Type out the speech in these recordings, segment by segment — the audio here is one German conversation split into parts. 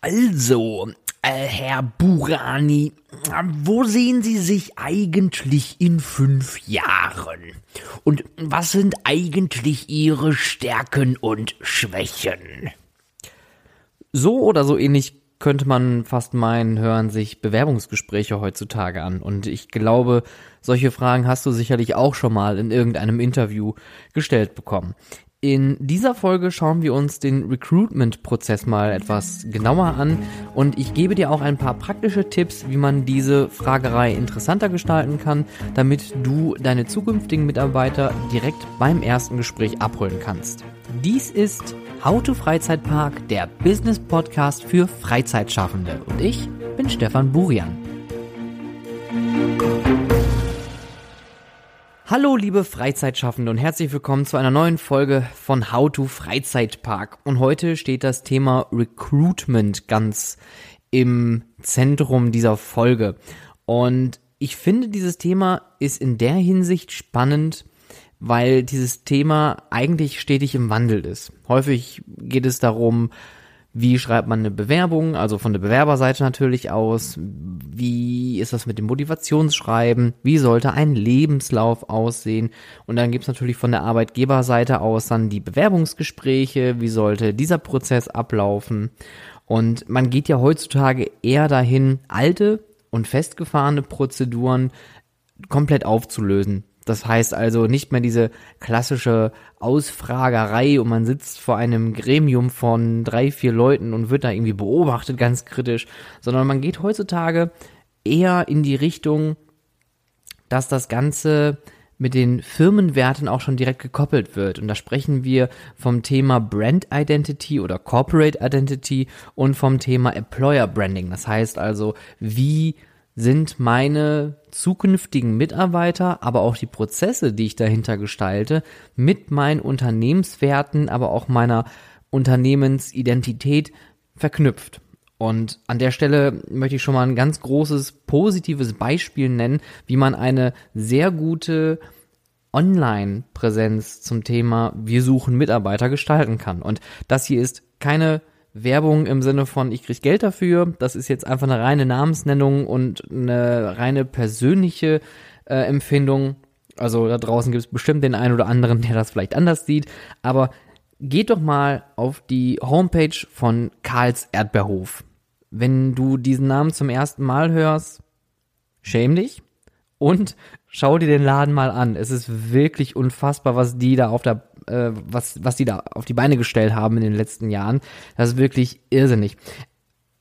Also, äh, Herr Burani, wo sehen Sie sich eigentlich in fünf Jahren? Und was sind eigentlich Ihre Stärken und Schwächen? So oder so ähnlich könnte man fast meinen, hören sich Bewerbungsgespräche heutzutage an. Und ich glaube, solche Fragen hast du sicherlich auch schon mal in irgendeinem Interview gestellt bekommen. In dieser Folge schauen wir uns den Recruitment-Prozess mal etwas genauer an und ich gebe dir auch ein paar praktische Tipps, wie man diese Fragerei interessanter gestalten kann, damit du deine zukünftigen Mitarbeiter direkt beim ersten Gespräch abholen kannst. Dies ist How to Freizeitpark, der Business Podcast für Freizeitschaffende und ich bin Stefan Burian. Hallo liebe Freizeitschaffende und herzlich willkommen zu einer neuen Folge von How to Freizeitpark. Und heute steht das Thema Recruitment ganz im Zentrum dieser Folge. Und ich finde, dieses Thema ist in der Hinsicht spannend, weil dieses Thema eigentlich stetig im Wandel ist. Häufig geht es darum, wie schreibt man eine Bewerbung, also von der Bewerberseite natürlich aus? Wie ist das mit dem Motivationsschreiben? Wie sollte ein Lebenslauf aussehen? Und dann gibt's natürlich von der Arbeitgeberseite aus dann die Bewerbungsgespräche. Wie sollte dieser Prozess ablaufen? Und man geht ja heutzutage eher dahin, alte und festgefahrene Prozeduren komplett aufzulösen. Das heißt also nicht mehr diese klassische Ausfragerei und man sitzt vor einem Gremium von drei, vier Leuten und wird da irgendwie beobachtet, ganz kritisch, sondern man geht heutzutage eher in die Richtung, dass das Ganze mit den Firmenwerten auch schon direkt gekoppelt wird. Und da sprechen wir vom Thema Brand Identity oder Corporate Identity und vom Thema Employer Branding. Das heißt also, wie sind meine zukünftigen Mitarbeiter, aber auch die Prozesse, die ich dahinter gestalte, mit meinen Unternehmenswerten, aber auch meiner Unternehmensidentität verknüpft. Und an der Stelle möchte ich schon mal ein ganz großes positives Beispiel nennen, wie man eine sehr gute Online-Präsenz zum Thema Wir suchen Mitarbeiter gestalten kann. Und das hier ist keine Werbung im Sinne von, ich krieg Geld dafür. Das ist jetzt einfach eine reine Namensnennung und eine reine persönliche äh, Empfindung. Also da draußen gibt es bestimmt den einen oder anderen, der das vielleicht anders sieht. Aber geht doch mal auf die Homepage von Karls Erdbeerhof. Wenn du diesen Namen zum ersten Mal hörst, schäm dich und schau dir den Laden mal an. Es ist wirklich unfassbar, was die da auf der äh, was, was die da auf die Beine gestellt haben in den letzten Jahren. Das ist wirklich irrsinnig.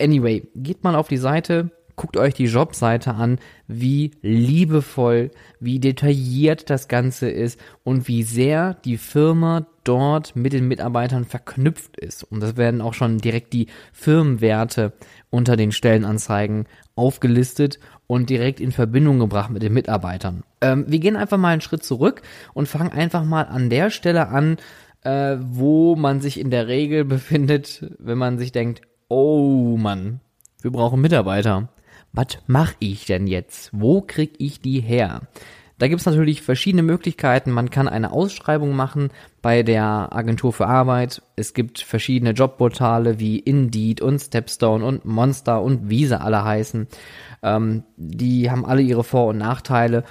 Anyway, geht mal auf die Seite, guckt euch die Jobseite an, wie liebevoll, wie detailliert das Ganze ist und wie sehr die Firma dort mit den Mitarbeitern verknüpft ist. Und das werden auch schon direkt die Firmenwerte unter den Stellenanzeigen aufgelistet und direkt in Verbindung gebracht mit den Mitarbeitern. Ähm, wir gehen einfach mal einen Schritt zurück und fangen einfach mal an der Stelle an, äh, wo man sich in der Regel befindet, wenn man sich denkt, oh Mann, wir brauchen Mitarbeiter. Was mache ich denn jetzt? Wo krieg ich die her? Da gibt's natürlich verschiedene Möglichkeiten. Man kann eine Ausschreibung machen bei der Agentur für Arbeit. Es gibt verschiedene Jobportale wie Indeed und Stepstone und Monster und wie sie alle heißen. Ähm, die haben alle ihre Vor- und Nachteile.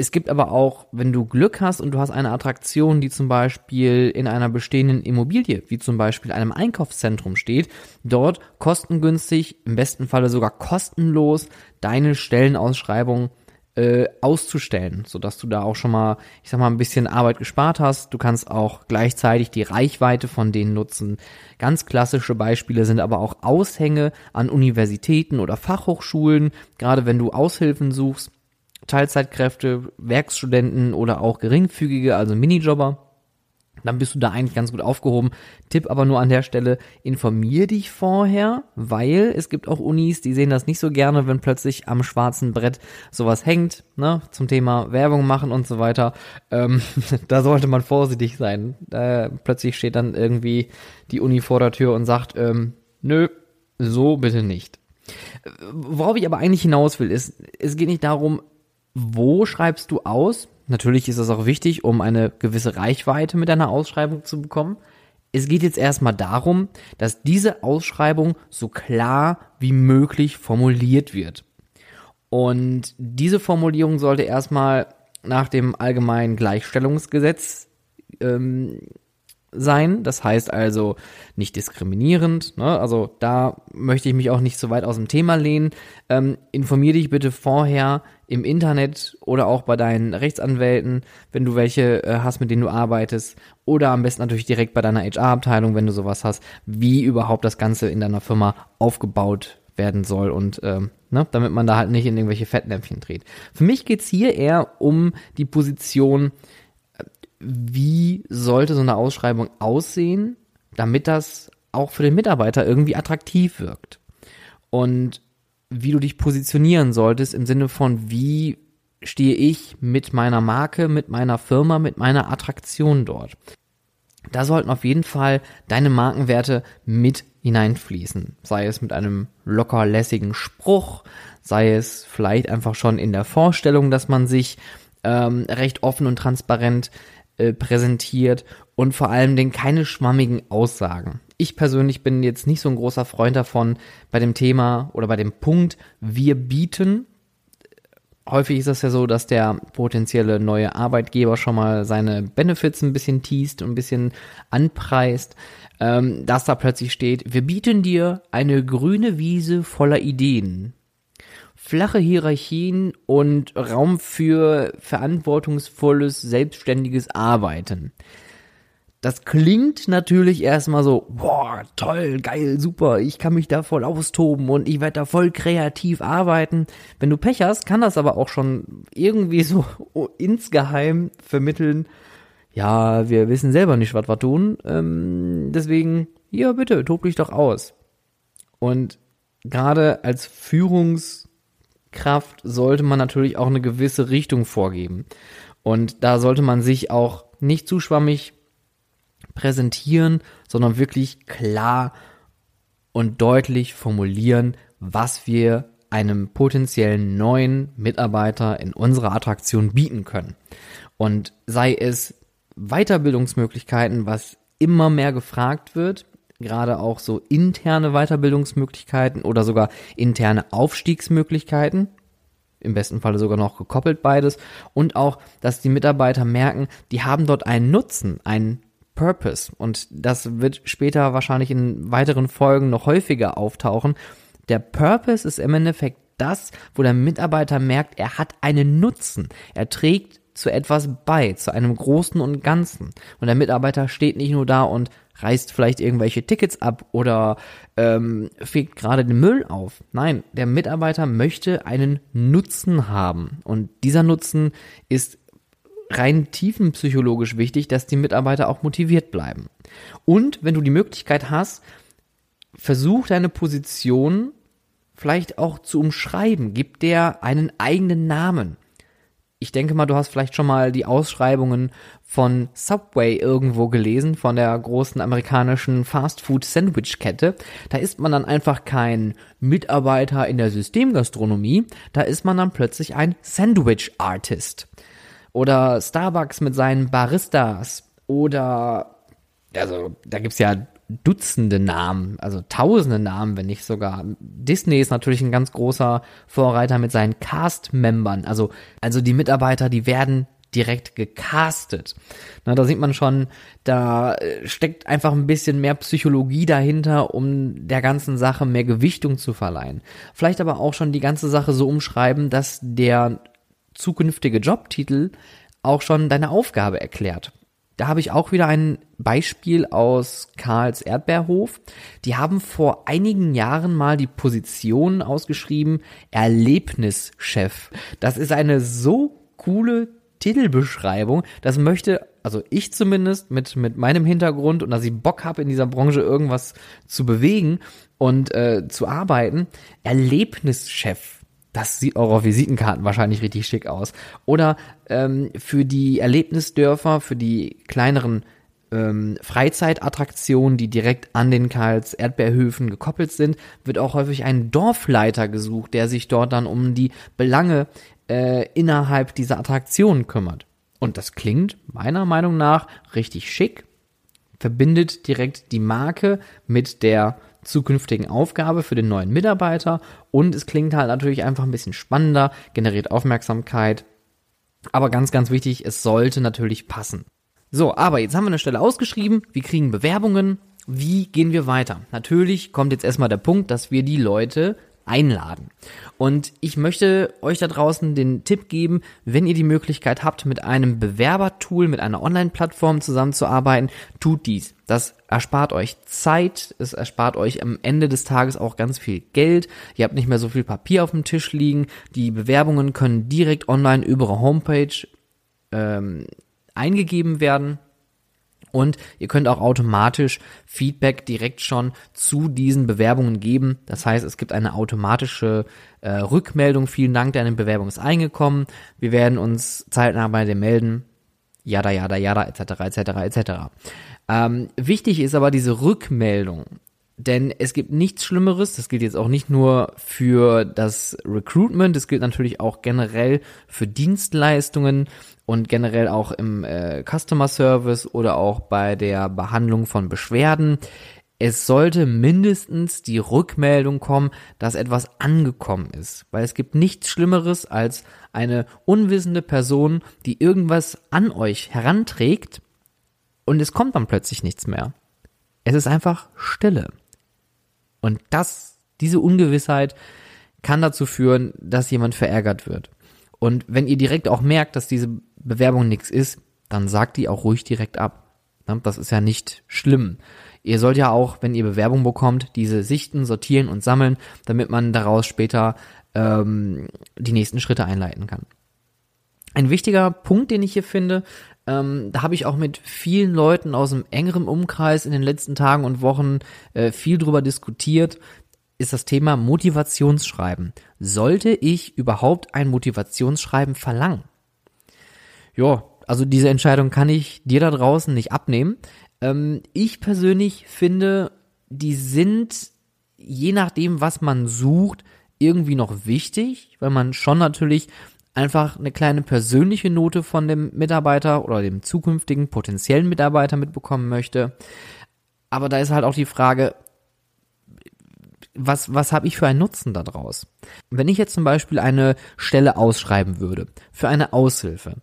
Es gibt aber auch, wenn du Glück hast und du hast eine Attraktion, die zum Beispiel in einer bestehenden Immobilie, wie zum Beispiel einem Einkaufszentrum steht, dort kostengünstig, im besten Falle sogar kostenlos deine Stellenausschreibung äh, auszustellen, sodass du da auch schon mal, ich sag mal, ein bisschen Arbeit gespart hast. Du kannst auch gleichzeitig die Reichweite von denen nutzen. Ganz klassische Beispiele sind aber auch Aushänge an Universitäten oder Fachhochschulen, gerade wenn du Aushilfen suchst, Teilzeitkräfte, Werkstudenten oder auch geringfügige, also Minijobber dann bist du da eigentlich ganz gut aufgehoben. Tipp aber nur an der Stelle, informier dich vorher, weil es gibt auch Unis, die sehen das nicht so gerne, wenn plötzlich am schwarzen Brett sowas hängt, ne, zum Thema Werbung machen und so weiter. Ähm, da sollte man vorsichtig sein. Da plötzlich steht dann irgendwie die Uni vor der Tür und sagt, ähm, nö, so bitte nicht. Worauf ich aber eigentlich hinaus will, ist, es geht nicht darum, wo schreibst du aus, Natürlich ist es auch wichtig, um eine gewisse Reichweite mit einer Ausschreibung zu bekommen. es geht jetzt erstmal darum, dass diese Ausschreibung so klar wie möglich formuliert wird. Und diese Formulierung sollte erstmal nach dem allgemeinen Gleichstellungsgesetz ähm, sein. Das heißt also nicht diskriminierend. Ne? Also da möchte ich mich auch nicht so weit aus dem Thema lehnen. Ähm, informier dich bitte vorher im Internet oder auch bei deinen Rechtsanwälten, wenn du welche äh, hast, mit denen du arbeitest. Oder am besten natürlich direkt bei deiner HR-Abteilung, wenn du sowas hast, wie überhaupt das Ganze in deiner Firma aufgebaut werden soll und ähm, ne, damit man da halt nicht in irgendwelche Fettnäpfchen dreht. Für mich geht's hier eher um die Position, wie sollte so eine Ausschreibung aussehen, damit das auch für den Mitarbeiter irgendwie attraktiv wirkt. Und wie du dich positionieren solltest im Sinne von, wie stehe ich mit meiner Marke, mit meiner Firma, mit meiner Attraktion dort. Da sollten auf jeden Fall deine Markenwerte mit hineinfließen. Sei es mit einem locker lässigen Spruch, sei es vielleicht einfach schon in der Vorstellung, dass man sich ähm, recht offen und transparent äh, präsentiert und vor allem Dingen keine schwammigen Aussagen. Ich persönlich bin jetzt nicht so ein großer Freund davon bei dem Thema oder bei dem Punkt, wir bieten. Häufig ist das ja so, dass der potenzielle neue Arbeitgeber schon mal seine Benefits ein bisschen teast und ein bisschen anpreist, ähm, dass da plötzlich steht, wir bieten dir eine grüne Wiese voller Ideen flache Hierarchien und Raum für verantwortungsvolles, selbstständiges Arbeiten. Das klingt natürlich erstmal so, boah, toll, geil, super, ich kann mich da voll austoben und ich werde da voll kreativ arbeiten. Wenn du Pech hast, kann das aber auch schon irgendwie so insgeheim vermitteln, ja, wir wissen selber nicht, was wir tun, ähm, deswegen, ja, bitte, tob dich doch aus. Und gerade als Führungs- Kraft sollte man natürlich auch eine gewisse Richtung vorgeben. Und da sollte man sich auch nicht zu schwammig präsentieren, sondern wirklich klar und deutlich formulieren, was wir einem potenziellen neuen Mitarbeiter in unserer Attraktion bieten können. Und sei es Weiterbildungsmöglichkeiten, was immer mehr gefragt wird, gerade auch so interne Weiterbildungsmöglichkeiten oder sogar interne Aufstiegsmöglichkeiten. Im besten Falle sogar noch gekoppelt beides. Und auch, dass die Mitarbeiter merken, die haben dort einen Nutzen, einen Purpose. Und das wird später wahrscheinlich in weiteren Folgen noch häufiger auftauchen. Der Purpose ist im Endeffekt das, wo der Mitarbeiter merkt, er hat einen Nutzen. Er trägt zu etwas bei, zu einem Großen und Ganzen. Und der Mitarbeiter steht nicht nur da und reißt vielleicht irgendwelche Tickets ab oder ähm, fegt gerade den Müll auf. Nein, der Mitarbeiter möchte einen Nutzen haben. Und dieser Nutzen ist rein tiefenpsychologisch wichtig, dass die Mitarbeiter auch motiviert bleiben. Und wenn du die Möglichkeit hast, versuch deine Position vielleicht auch zu umschreiben. Gib der einen eigenen Namen ich denke mal, du hast vielleicht schon mal die Ausschreibungen von Subway irgendwo gelesen, von der großen amerikanischen Fast-Food-Sandwich-Kette. Da ist man dann einfach kein Mitarbeiter in der Systemgastronomie, da ist man dann plötzlich ein Sandwich-Artist. Oder Starbucks mit seinen Baristas. Oder, also, da gibt's ja Dutzende Namen, also tausende Namen, wenn nicht sogar. Disney ist natürlich ein ganz großer Vorreiter mit seinen Cast-Membern. Also, also die Mitarbeiter, die werden direkt gecastet. Na, da sieht man schon, da äh, steckt einfach ein bisschen mehr Psychologie dahinter, um der ganzen Sache mehr Gewichtung zu verleihen. Vielleicht aber auch schon die ganze Sache so umschreiben, dass der zukünftige Jobtitel auch schon deine Aufgabe erklärt. Da habe ich auch wieder ein Beispiel aus Karls Erdbeerhof. Die haben vor einigen Jahren mal die Position ausgeschrieben, Erlebnischef. Das ist eine so coole Titelbeschreibung. Das möchte, also ich zumindest mit, mit meinem Hintergrund und dass ich Bock habe, in dieser Branche irgendwas zu bewegen und äh, zu arbeiten. Erlebnischef das sieht auch Visitenkarten wahrscheinlich richtig schick aus. Oder ähm, für die Erlebnisdörfer, für die kleineren ähm, Freizeitattraktionen, die direkt an den Karls Erdbeerhöfen gekoppelt sind, wird auch häufig ein Dorfleiter gesucht, der sich dort dann um die Belange äh, innerhalb dieser Attraktionen kümmert. Und das klingt meiner Meinung nach richtig schick, verbindet direkt die Marke mit der zukünftigen Aufgabe für den neuen Mitarbeiter und es klingt halt natürlich einfach ein bisschen spannender, generiert Aufmerksamkeit. Aber ganz, ganz wichtig, es sollte natürlich passen. So, aber jetzt haben wir eine Stelle ausgeschrieben, wir kriegen Bewerbungen, wie gehen wir weiter? Natürlich kommt jetzt erstmal der Punkt, dass wir die Leute einladen. Und ich möchte euch da draußen den Tipp geben, wenn ihr die Möglichkeit habt, mit einem Bewerbertool, mit einer Online-Plattform zusammenzuarbeiten, tut dies. Das erspart euch Zeit, es erspart euch am Ende des Tages auch ganz viel Geld. Ihr habt nicht mehr so viel Papier auf dem Tisch liegen. Die Bewerbungen können direkt online über eure Homepage ähm, eingegeben werden. Und ihr könnt auch automatisch Feedback direkt schon zu diesen Bewerbungen geben. Das heißt, es gibt eine automatische äh, Rückmeldung. Vielen Dank, deine Bewerbung ist eingekommen. Wir werden uns zeitnah bei dir melden. Jada, jada, jada, etc., etc., etc. Ähm, wichtig ist aber diese Rückmeldung. Denn es gibt nichts Schlimmeres, das gilt jetzt auch nicht nur für das Recruitment, das gilt natürlich auch generell für Dienstleistungen und generell auch im äh, Customer Service oder auch bei der Behandlung von Beschwerden. Es sollte mindestens die Rückmeldung kommen, dass etwas angekommen ist, weil es gibt nichts Schlimmeres als eine unwissende Person, die irgendwas an euch heranträgt und es kommt dann plötzlich nichts mehr. Es ist einfach Stille. Und das, diese Ungewissheit kann dazu führen, dass jemand verärgert wird. Und wenn ihr direkt auch merkt, dass diese Bewerbung nichts ist, dann sagt die auch ruhig direkt ab. Das ist ja nicht schlimm. Ihr sollt ja auch, wenn ihr Bewerbung bekommt, diese sichten, sortieren und sammeln, damit man daraus später ähm, die nächsten Schritte einleiten kann. Ein wichtiger Punkt, den ich hier finde, ähm, da habe ich auch mit vielen Leuten aus dem engeren Umkreis in den letzten Tagen und Wochen äh, viel drüber diskutiert, ist das Thema Motivationsschreiben. Sollte ich überhaupt ein Motivationsschreiben verlangen? Ja, also diese Entscheidung kann ich dir da draußen nicht abnehmen. Ähm, ich persönlich finde, die sind je nachdem, was man sucht, irgendwie noch wichtig, weil man schon natürlich einfach eine kleine persönliche Note von dem Mitarbeiter oder dem zukünftigen potenziellen Mitarbeiter mitbekommen möchte. Aber da ist halt auch die Frage, was, was habe ich für einen Nutzen daraus? Wenn ich jetzt zum Beispiel eine Stelle ausschreiben würde für eine Aushilfe,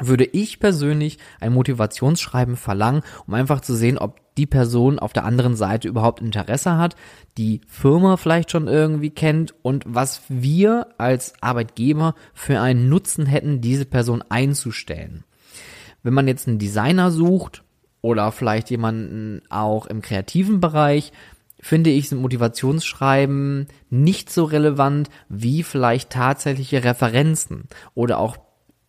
würde ich persönlich ein Motivationsschreiben verlangen, um einfach zu sehen, ob die Person auf der anderen Seite überhaupt Interesse hat, die Firma vielleicht schon irgendwie kennt und was wir als Arbeitgeber für einen Nutzen hätten, diese Person einzustellen. Wenn man jetzt einen Designer sucht oder vielleicht jemanden auch im kreativen Bereich, finde ich, sind Motivationsschreiben nicht so relevant wie vielleicht tatsächliche Referenzen oder auch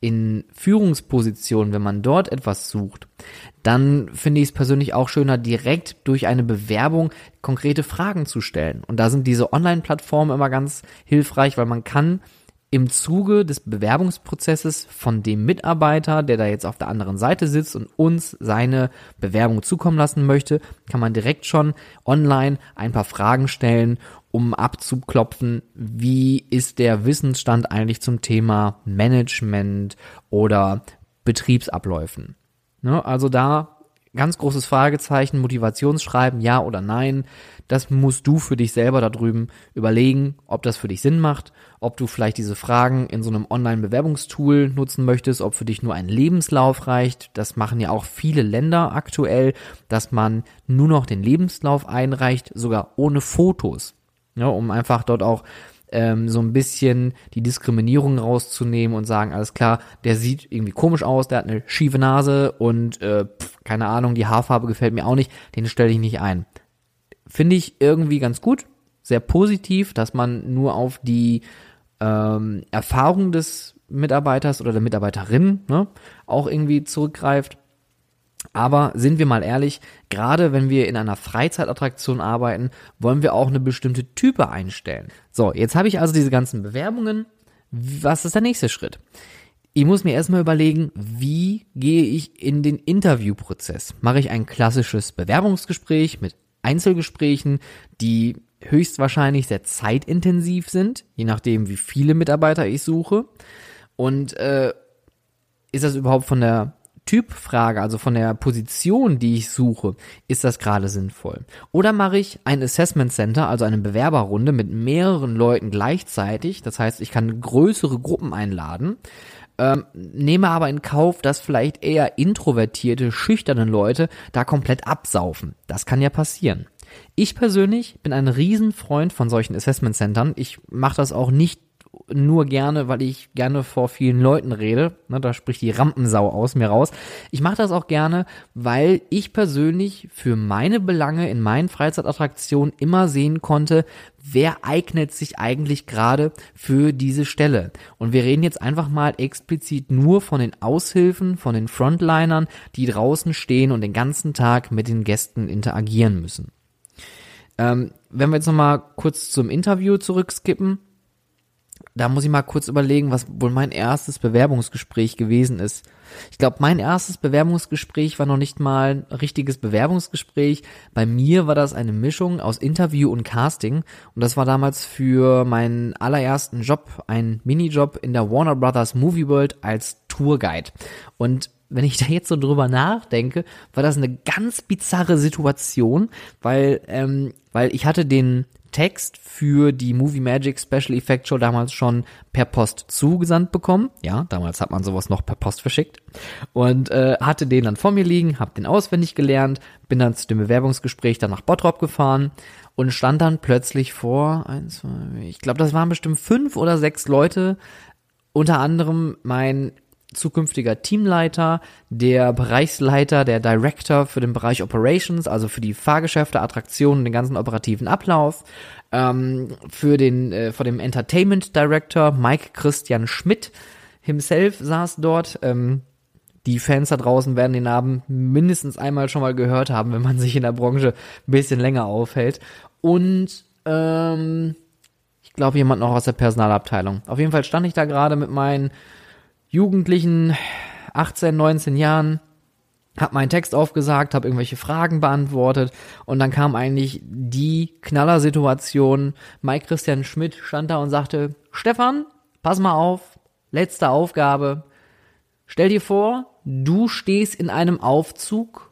in Führungspositionen, wenn man dort etwas sucht, dann finde ich es persönlich auch schöner, direkt durch eine Bewerbung konkrete Fragen zu stellen. Und da sind diese Online-Plattformen immer ganz hilfreich, weil man kann im Zuge des Bewerbungsprozesses von dem Mitarbeiter, der da jetzt auf der anderen Seite sitzt und uns seine Bewerbung zukommen lassen möchte, kann man direkt schon online ein paar Fragen stellen, um abzuklopfen, wie ist der Wissensstand eigentlich zum Thema Management oder Betriebsabläufen. Ne, also da ganz großes Fragezeichen, Motivationsschreiben, ja oder nein. Das musst du für dich selber da drüben überlegen, ob das für dich Sinn macht, ob du vielleicht diese Fragen in so einem Online-Bewerbungstool nutzen möchtest, ob für dich nur ein Lebenslauf reicht. Das machen ja auch viele Länder aktuell, dass man nur noch den Lebenslauf einreicht, sogar ohne Fotos. Ja, um einfach dort auch ähm, so ein bisschen die Diskriminierung rauszunehmen und sagen, alles klar, der sieht irgendwie komisch aus, der hat eine schiefe Nase und äh, pf, keine Ahnung, die Haarfarbe gefällt mir auch nicht, den stelle ich nicht ein. Finde ich irgendwie ganz gut, sehr positiv, dass man nur auf die ähm, Erfahrung des Mitarbeiters oder der Mitarbeiterin ne, auch irgendwie zurückgreift. Aber sind wir mal ehrlich, gerade wenn wir in einer Freizeitattraktion arbeiten, wollen wir auch eine bestimmte Type einstellen. So, jetzt habe ich also diese ganzen Bewerbungen. Was ist der nächste Schritt? Ich muss mir erstmal überlegen, wie gehe ich in den Interviewprozess? Mache ich ein klassisches Bewerbungsgespräch mit Einzelgesprächen, die höchstwahrscheinlich sehr zeitintensiv sind, je nachdem, wie viele Mitarbeiter ich suche. Und äh, ist das überhaupt von der Typfrage, also von der Position, die ich suche, ist das gerade sinnvoll? Oder mache ich ein Assessment Center, also eine Bewerberrunde mit mehreren Leuten gleichzeitig, das heißt, ich kann größere Gruppen einladen, ähm, nehme aber in Kauf, dass vielleicht eher introvertierte, schüchterne Leute da komplett absaufen. Das kann ja passieren. Ich persönlich bin ein Riesenfreund von solchen Assessment Centern. Ich mache das auch nicht nur gerne, weil ich gerne vor vielen Leuten rede. Ne, da spricht die Rampensau aus mir raus. Ich mache das auch gerne, weil ich persönlich für meine Belange in meinen Freizeitattraktionen immer sehen konnte, wer eignet sich eigentlich gerade für diese Stelle. Und wir reden jetzt einfach mal explizit nur von den Aushilfen, von den Frontlinern, die draußen stehen und den ganzen Tag mit den Gästen interagieren müssen. Ähm, wenn wir jetzt nochmal kurz zum Interview zurückskippen, da muss ich mal kurz überlegen, was wohl mein erstes Bewerbungsgespräch gewesen ist. Ich glaube, mein erstes Bewerbungsgespräch war noch nicht mal ein richtiges Bewerbungsgespräch. Bei mir war das eine Mischung aus Interview und Casting. Und das war damals für meinen allerersten Job, ein Minijob in der Warner Brothers Movie World als Tourguide. Und wenn ich da jetzt so drüber nachdenke, war das eine ganz bizarre Situation, weil, ähm, weil ich hatte den Text für die Movie Magic Special Effect Show damals schon per Post zugesandt bekommen. Ja, damals hat man sowas noch per Post verschickt. Und äh, hatte den dann vor mir liegen, hab den auswendig gelernt, bin dann zu dem Bewerbungsgespräch dann nach Bottrop gefahren und stand dann plötzlich vor, eins, zwei, ich glaube, das waren bestimmt fünf oder sechs Leute, unter anderem mein zukünftiger Teamleiter, der Bereichsleiter, der Director für den Bereich Operations, also für die Fahrgeschäfte, Attraktionen, den ganzen operativen Ablauf, ähm, für den, äh, vor dem Entertainment Director Mike Christian Schmidt himself saß dort. Ähm, die Fans da draußen werden den Namen mindestens einmal schon mal gehört haben, wenn man sich in der Branche ein bisschen länger aufhält. Und ähm, ich glaube jemand noch aus der Personalabteilung. Auf jeden Fall stand ich da gerade mit meinen Jugendlichen, 18, 19 Jahren, hab meinen Text aufgesagt, habe irgendwelche Fragen beantwortet und dann kam eigentlich die Knallersituation. Mike Christian Schmidt stand da und sagte, Stefan, pass mal auf, letzte Aufgabe. Stell dir vor, du stehst in einem Aufzug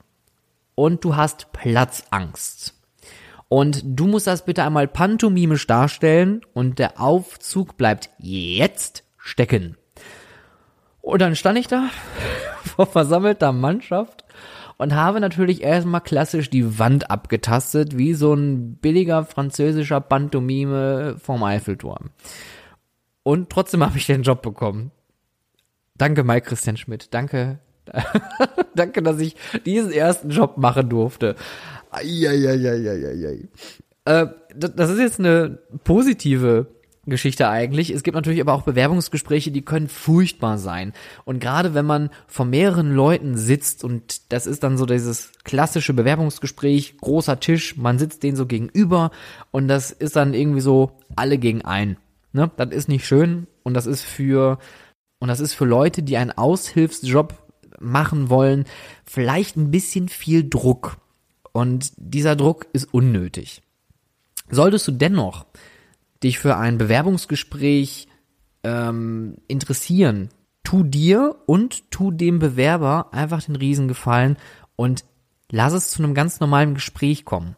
und du hast Platzangst. Und du musst das bitte einmal pantomimisch darstellen und der Aufzug bleibt jetzt stecken. Und dann stand ich da vor versammelter Mannschaft und habe natürlich erstmal klassisch die Wand abgetastet, wie so ein billiger französischer Pantomime vom Eiffelturm. Und trotzdem habe ich den Job bekommen. Danke, Mike Christian Schmidt. Danke. Danke, dass ich diesen ersten Job machen durfte. Eieieiei. Äh, das ist jetzt eine positive Geschichte eigentlich. Es gibt natürlich aber auch Bewerbungsgespräche, die können furchtbar sein. Und gerade wenn man vor mehreren Leuten sitzt und das ist dann so dieses klassische Bewerbungsgespräch, großer Tisch, man sitzt denen so gegenüber und das ist dann irgendwie so alle gegen einen. Ne? Das ist nicht schön und das ist für und das ist für Leute, die einen Aushilfsjob machen wollen, vielleicht ein bisschen viel Druck. Und dieser Druck ist unnötig. Solltest du dennoch dich für ein Bewerbungsgespräch ähm, interessieren, tu dir und tu dem Bewerber einfach den Riesengefallen und lass es zu einem ganz normalen Gespräch kommen.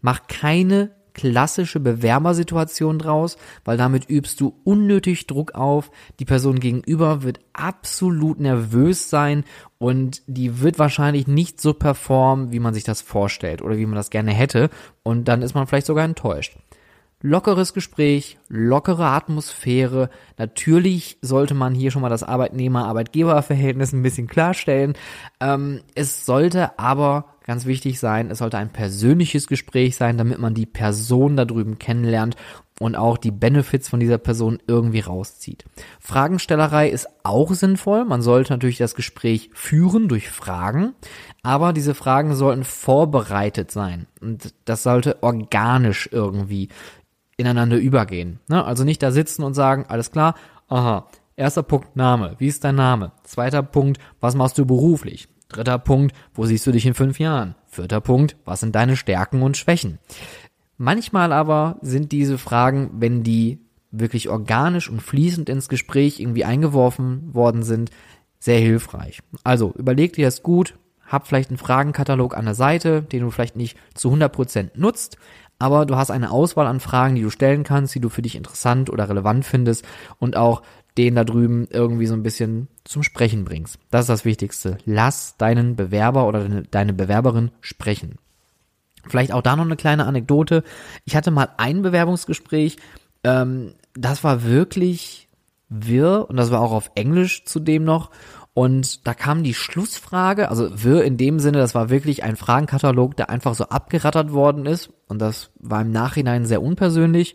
Mach keine klassische Bewerbersituation draus, weil damit übst du unnötig Druck auf. Die Person gegenüber wird absolut nervös sein und die wird wahrscheinlich nicht so performen, wie man sich das vorstellt oder wie man das gerne hätte. Und dann ist man vielleicht sogar enttäuscht lockeres Gespräch, lockere Atmosphäre. Natürlich sollte man hier schon mal das Arbeitnehmer-Arbeitgeber-Verhältnis ein bisschen klarstellen. Ähm, es sollte aber ganz wichtig sein, es sollte ein persönliches Gespräch sein, damit man die Person da drüben kennenlernt und auch die Benefits von dieser Person irgendwie rauszieht. Fragenstellerei ist auch sinnvoll. Man sollte natürlich das Gespräch führen durch Fragen, aber diese Fragen sollten vorbereitet sein und das sollte organisch irgendwie ineinander übergehen. Ne? Also nicht da sitzen und sagen, alles klar, aha, erster Punkt Name, wie ist dein Name? Zweiter Punkt, was machst du beruflich? Dritter Punkt, wo siehst du dich in fünf Jahren? Vierter Punkt, was sind deine Stärken und Schwächen? Manchmal aber sind diese Fragen, wenn die wirklich organisch und fließend ins Gespräch irgendwie eingeworfen worden sind, sehr hilfreich. Also überleg dir das gut, hab vielleicht einen Fragenkatalog an der Seite, den du vielleicht nicht zu 100% nutzt, aber du hast eine Auswahl an Fragen, die du stellen kannst, die du für dich interessant oder relevant findest und auch den da drüben irgendwie so ein bisschen zum Sprechen bringst. Das ist das Wichtigste. Lass deinen Bewerber oder deine Bewerberin sprechen. Vielleicht auch da noch eine kleine Anekdote. Ich hatte mal ein Bewerbungsgespräch, ähm, das war wirklich wirr und das war auch auf Englisch zudem noch. Und da kam die Schlussfrage, also wirr in dem Sinne, das war wirklich ein Fragenkatalog, der einfach so abgerattert worden ist. Und das war im Nachhinein sehr unpersönlich.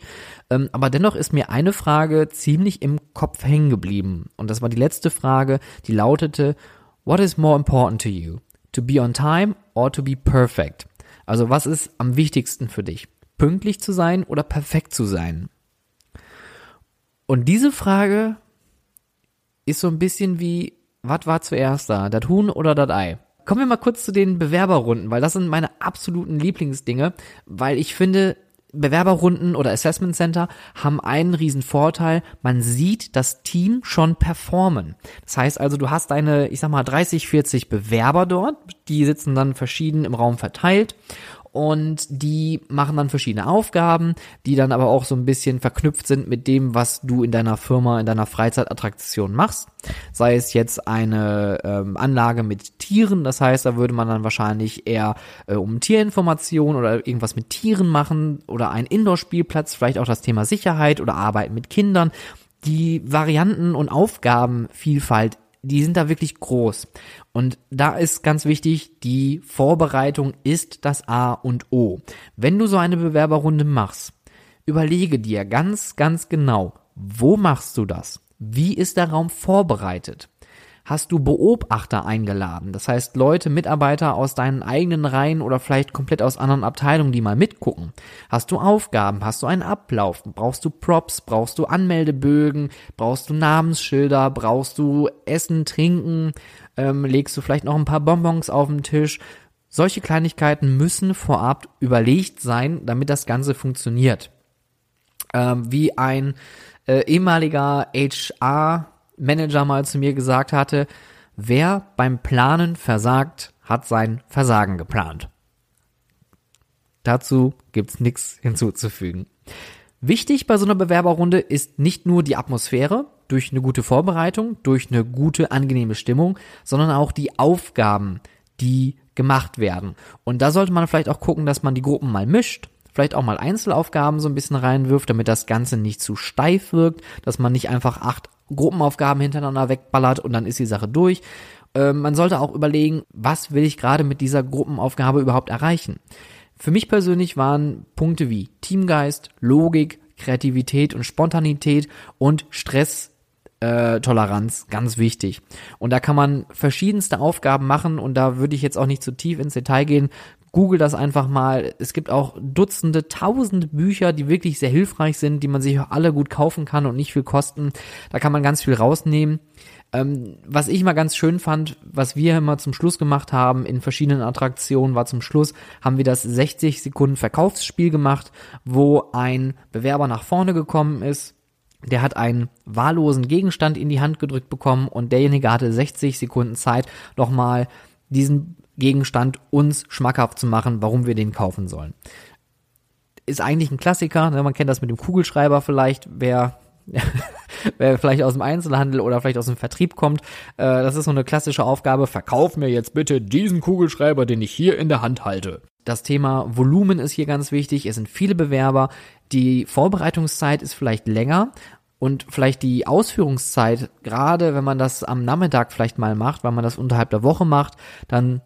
Ähm, aber dennoch ist mir eine Frage ziemlich im Kopf hängen geblieben. Und das war die letzte Frage, die lautete, What is more important to you? To be on time or to be perfect? Also was ist am wichtigsten für dich? Pünktlich zu sein oder perfekt zu sein? Und diese Frage ist so ein bisschen wie, was war zuerst da? Das Huhn oder das Ei? Kommen wir mal kurz zu den Bewerberrunden, weil das sind meine absoluten Lieblingsdinge, weil ich finde, Bewerberrunden oder Assessment Center haben einen riesen Vorteil. Man sieht das Team schon performen. Das heißt also, du hast deine, ich sag mal, 30, 40 Bewerber dort. Die sitzen dann verschieden im Raum verteilt und die machen dann verschiedene Aufgaben, die dann aber auch so ein bisschen verknüpft sind mit dem, was du in deiner Firma, in deiner Freizeitattraktion machst. Sei es jetzt eine ähm, Anlage mit Tieren, das heißt, da würde man dann wahrscheinlich eher äh, um Tierinformation oder irgendwas mit Tieren machen oder ein Indoor-Spielplatz, vielleicht auch das Thema Sicherheit oder Arbeiten mit Kindern. Die Varianten und Aufgabenvielfalt die sind da wirklich groß. Und da ist ganz wichtig, die Vorbereitung ist das A und O. Wenn du so eine Bewerberrunde machst, überlege dir ganz, ganz genau, wo machst du das? Wie ist der Raum vorbereitet? Hast du Beobachter eingeladen. Das heißt Leute, Mitarbeiter aus deinen eigenen Reihen oder vielleicht komplett aus anderen Abteilungen, die mal mitgucken. Hast du Aufgaben? Hast du einen Ablauf? Brauchst du Props? Brauchst du Anmeldebögen? Brauchst du Namensschilder? Brauchst du Essen, Trinken? Ähm, legst du vielleicht noch ein paar Bonbons auf den Tisch? Solche Kleinigkeiten müssen vorab überlegt sein, damit das Ganze funktioniert. Ähm, wie ein äh, ehemaliger HR Manager mal zu mir gesagt hatte, wer beim Planen versagt, hat sein Versagen geplant. Dazu gibt's nichts hinzuzufügen. Wichtig bei so einer Bewerberrunde ist nicht nur die Atmosphäre durch eine gute Vorbereitung, durch eine gute, angenehme Stimmung, sondern auch die Aufgaben, die gemacht werden. Und da sollte man vielleicht auch gucken, dass man die Gruppen mal mischt, vielleicht auch mal Einzelaufgaben so ein bisschen reinwirft, damit das Ganze nicht zu steif wirkt, dass man nicht einfach acht Gruppenaufgaben hintereinander wegballert und dann ist die Sache durch. Ähm, man sollte auch überlegen, was will ich gerade mit dieser Gruppenaufgabe überhaupt erreichen. Für mich persönlich waren Punkte wie Teamgeist, Logik, Kreativität und Spontanität und Stress äh, Toleranz ganz wichtig. Und da kann man verschiedenste Aufgaben machen und da würde ich jetzt auch nicht zu tief ins Detail gehen. Google das einfach mal. Es gibt auch Dutzende, tausende Bücher, die wirklich sehr hilfreich sind, die man sich auch alle gut kaufen kann und nicht viel kosten. Da kann man ganz viel rausnehmen. Ähm, was ich mal ganz schön fand, was wir immer zum Schluss gemacht haben in verschiedenen Attraktionen, war zum Schluss, haben wir das 60 Sekunden Verkaufsspiel gemacht, wo ein Bewerber nach vorne gekommen ist, der hat einen wahllosen Gegenstand in die Hand gedrückt bekommen und derjenige hatte 60 Sekunden Zeit, nochmal diesen Gegenstand uns schmackhaft zu machen, warum wir den kaufen sollen. Ist eigentlich ein Klassiker, ne? man kennt das mit dem Kugelschreiber vielleicht, wer wer vielleicht aus dem Einzelhandel oder vielleicht aus dem Vertrieb kommt, äh, das ist so eine klassische Aufgabe, verkauf mir jetzt bitte diesen Kugelschreiber, den ich hier in der Hand halte. Das Thema Volumen ist hier ganz wichtig, es sind viele Bewerber, die Vorbereitungszeit ist vielleicht länger, und vielleicht die Ausführungszeit, gerade wenn man das am Nachmittag vielleicht mal macht, weil man das unterhalb der Woche macht, dann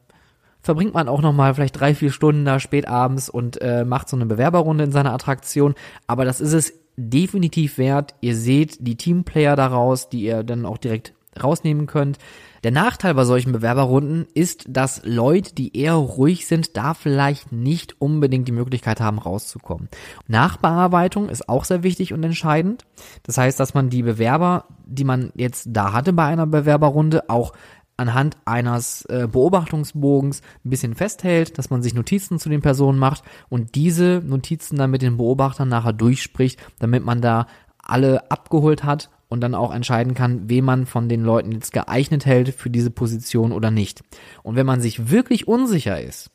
verbringt man auch noch mal vielleicht drei, vier Stunden da spät abends und äh, macht so eine Bewerberrunde in seiner Attraktion. Aber das ist es definitiv wert. Ihr seht die Teamplayer daraus, die ihr dann auch direkt rausnehmen könnt. Der Nachteil bei solchen Bewerberrunden ist, dass Leute, die eher ruhig sind, da vielleicht nicht unbedingt die Möglichkeit haben, rauszukommen. Nachbearbeitung ist auch sehr wichtig und entscheidend. Das heißt, dass man die Bewerber, die man jetzt da hatte bei einer Bewerberrunde, auch anhand eines äh, Beobachtungsbogens ein bisschen festhält, dass man sich Notizen zu den Personen macht und diese Notizen dann mit den Beobachtern nachher durchspricht, damit man da alle abgeholt hat und dann auch entscheiden kann, wen man von den Leuten jetzt geeignet hält für diese Position oder nicht. Und wenn man sich wirklich unsicher ist,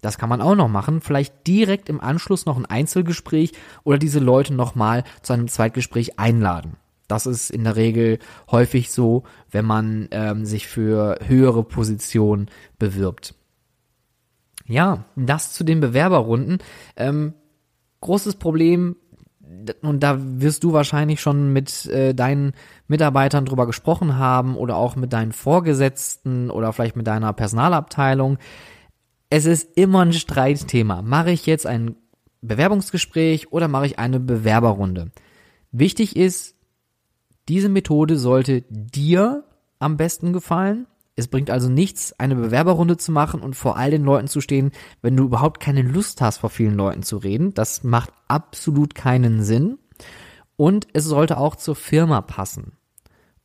das kann man auch noch machen, vielleicht direkt im Anschluss noch ein Einzelgespräch oder diese Leute nochmal zu einem Zweitgespräch einladen. Das ist in der Regel häufig so, wenn man ähm, sich für höhere Positionen bewirbt. Ja, das zu den Bewerberrunden. Ähm, großes Problem, und da wirst du wahrscheinlich schon mit äh, deinen Mitarbeitern drüber gesprochen haben oder auch mit deinen Vorgesetzten oder vielleicht mit deiner Personalabteilung. Es ist immer ein Streitthema. Mache ich jetzt ein Bewerbungsgespräch oder mache ich eine Bewerberrunde? Wichtig ist, diese Methode sollte dir am besten gefallen. Es bringt also nichts, eine Bewerberrunde zu machen und vor all den Leuten zu stehen, wenn du überhaupt keine Lust hast, vor vielen Leuten zu reden. Das macht absolut keinen Sinn. Und es sollte auch zur Firma passen.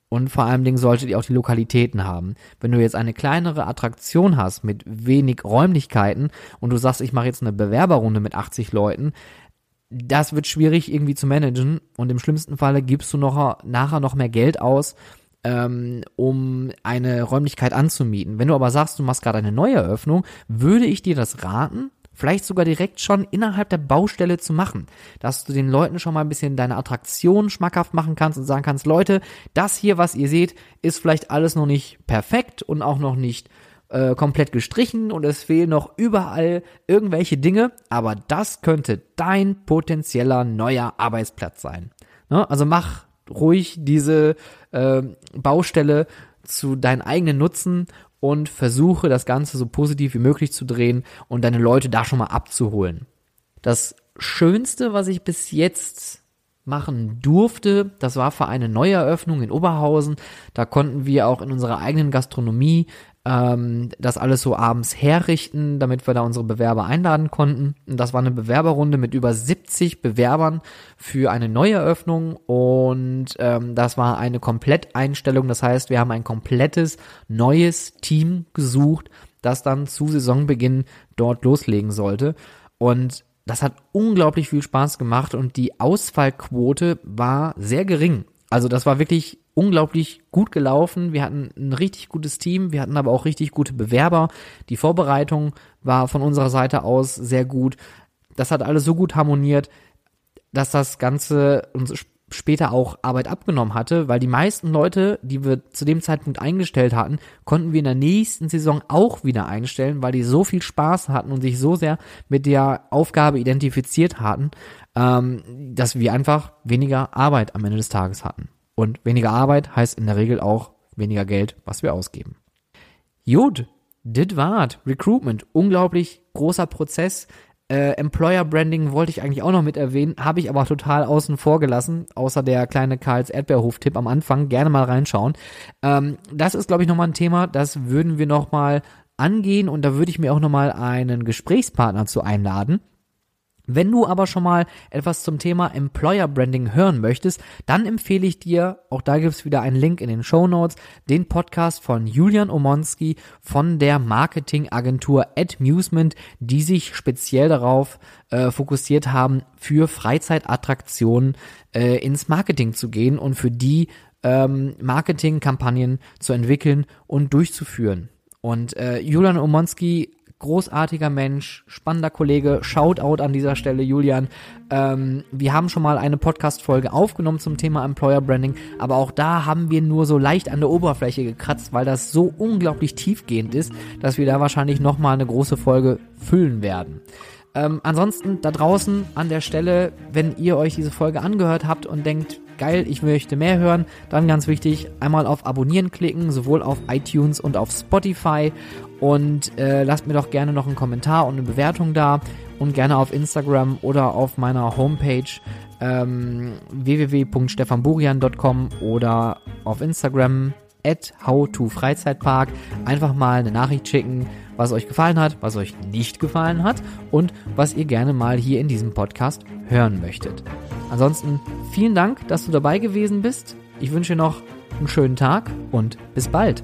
Und vor allen Dingen solltet ihr auch die Lokalitäten haben. Wenn du jetzt eine kleinere Attraktion hast mit wenig Räumlichkeiten und du sagst, ich mache jetzt eine Bewerberrunde mit 80 Leuten, das wird schwierig irgendwie zu managen und im schlimmsten Falle gibst du noch nachher noch mehr Geld aus, ähm, um eine Räumlichkeit anzumieten. Wenn du aber sagst, du machst gerade eine neue Eröffnung, würde ich dir das raten, vielleicht sogar direkt schon innerhalb der Baustelle zu machen, dass du den Leuten schon mal ein bisschen deine Attraktion schmackhaft machen kannst und sagen kannst, Leute, das hier, was ihr seht, ist vielleicht alles noch nicht perfekt und auch noch nicht äh, komplett gestrichen und es fehlen noch überall irgendwelche Dinge, aber das könnte dein potenzieller neuer Arbeitsplatz sein. Ne? Also mach ruhig diese äh, Baustelle zu deinen eigenen Nutzen und versuche das Ganze so positiv wie möglich zu drehen und deine Leute da schon mal abzuholen. Das Schönste, was ich bis jetzt machen durfte, das war für eine Neueröffnung in Oberhausen. Da konnten wir auch in unserer eigenen Gastronomie ähm, das alles so abends herrichten, damit wir da unsere Bewerber einladen konnten. Und das war eine Bewerberrunde mit über 70 Bewerbern für eine Neueröffnung und ähm, das war eine Kompletteinstellung. Das heißt, wir haben ein komplettes neues Team gesucht, das dann zu Saisonbeginn dort loslegen sollte. Und das hat unglaublich viel Spaß gemacht und die Ausfallquote war sehr gering. Also das war wirklich unglaublich gut gelaufen. Wir hatten ein richtig gutes Team, wir hatten aber auch richtig gute Bewerber. Die Vorbereitung war von unserer Seite aus sehr gut. Das hat alles so gut harmoniert, dass das Ganze uns später auch Arbeit abgenommen hatte, weil die meisten Leute, die wir zu dem Zeitpunkt eingestellt hatten, konnten wir in der nächsten Saison auch wieder einstellen, weil die so viel Spaß hatten und sich so sehr mit der Aufgabe identifiziert hatten, ähm, dass wir einfach weniger Arbeit am Ende des Tages hatten. Und weniger Arbeit heißt in der Regel auch weniger Geld, was wir ausgeben. Gut, dit wart. Recruitment, unglaublich großer Prozess. Äh, Employer Branding wollte ich eigentlich auch noch mit erwähnen, habe ich aber total außen vor gelassen, außer der kleine Karls Erdbeerhof-Tipp am Anfang. Gerne mal reinschauen. Ähm, das ist, glaube ich, nochmal ein Thema, das würden wir nochmal angehen und da würde ich mir auch nochmal einen Gesprächspartner zu einladen. Wenn du aber schon mal etwas zum Thema Employer Branding hören möchtest, dann empfehle ich dir, auch da gibt's wieder einen Link in den Show Notes, den Podcast von Julian Omonski von der Marketingagentur Admusement, die sich speziell darauf äh, fokussiert haben, für Freizeitattraktionen äh, ins Marketing zu gehen und für die ähm, Marketingkampagnen zu entwickeln und durchzuführen. Und äh, Julian Omonski großartiger Mensch, spannender Kollege. Shoutout an dieser Stelle, Julian. Ähm, wir haben schon mal eine Podcast-Folge aufgenommen zum Thema Employer Branding, aber auch da haben wir nur so leicht an der Oberfläche gekratzt, weil das so unglaublich tiefgehend ist, dass wir da wahrscheinlich nochmal eine große Folge füllen werden. Ähm, ansonsten da draußen an der Stelle, wenn ihr euch diese Folge angehört habt und denkt, geil, ich möchte mehr hören, dann ganz wichtig, einmal auf Abonnieren klicken, sowohl auf iTunes und auf Spotify. Und äh, lasst mir doch gerne noch einen Kommentar und eine Bewertung da und gerne auf Instagram oder auf meiner Homepage ähm, www.stefanburian.com oder auf Instagram at howtofreizeitpark einfach mal eine Nachricht schicken, was euch gefallen hat, was euch nicht gefallen hat und was ihr gerne mal hier in diesem Podcast hören möchtet. Ansonsten vielen Dank, dass du dabei gewesen bist. Ich wünsche noch einen schönen Tag und bis bald.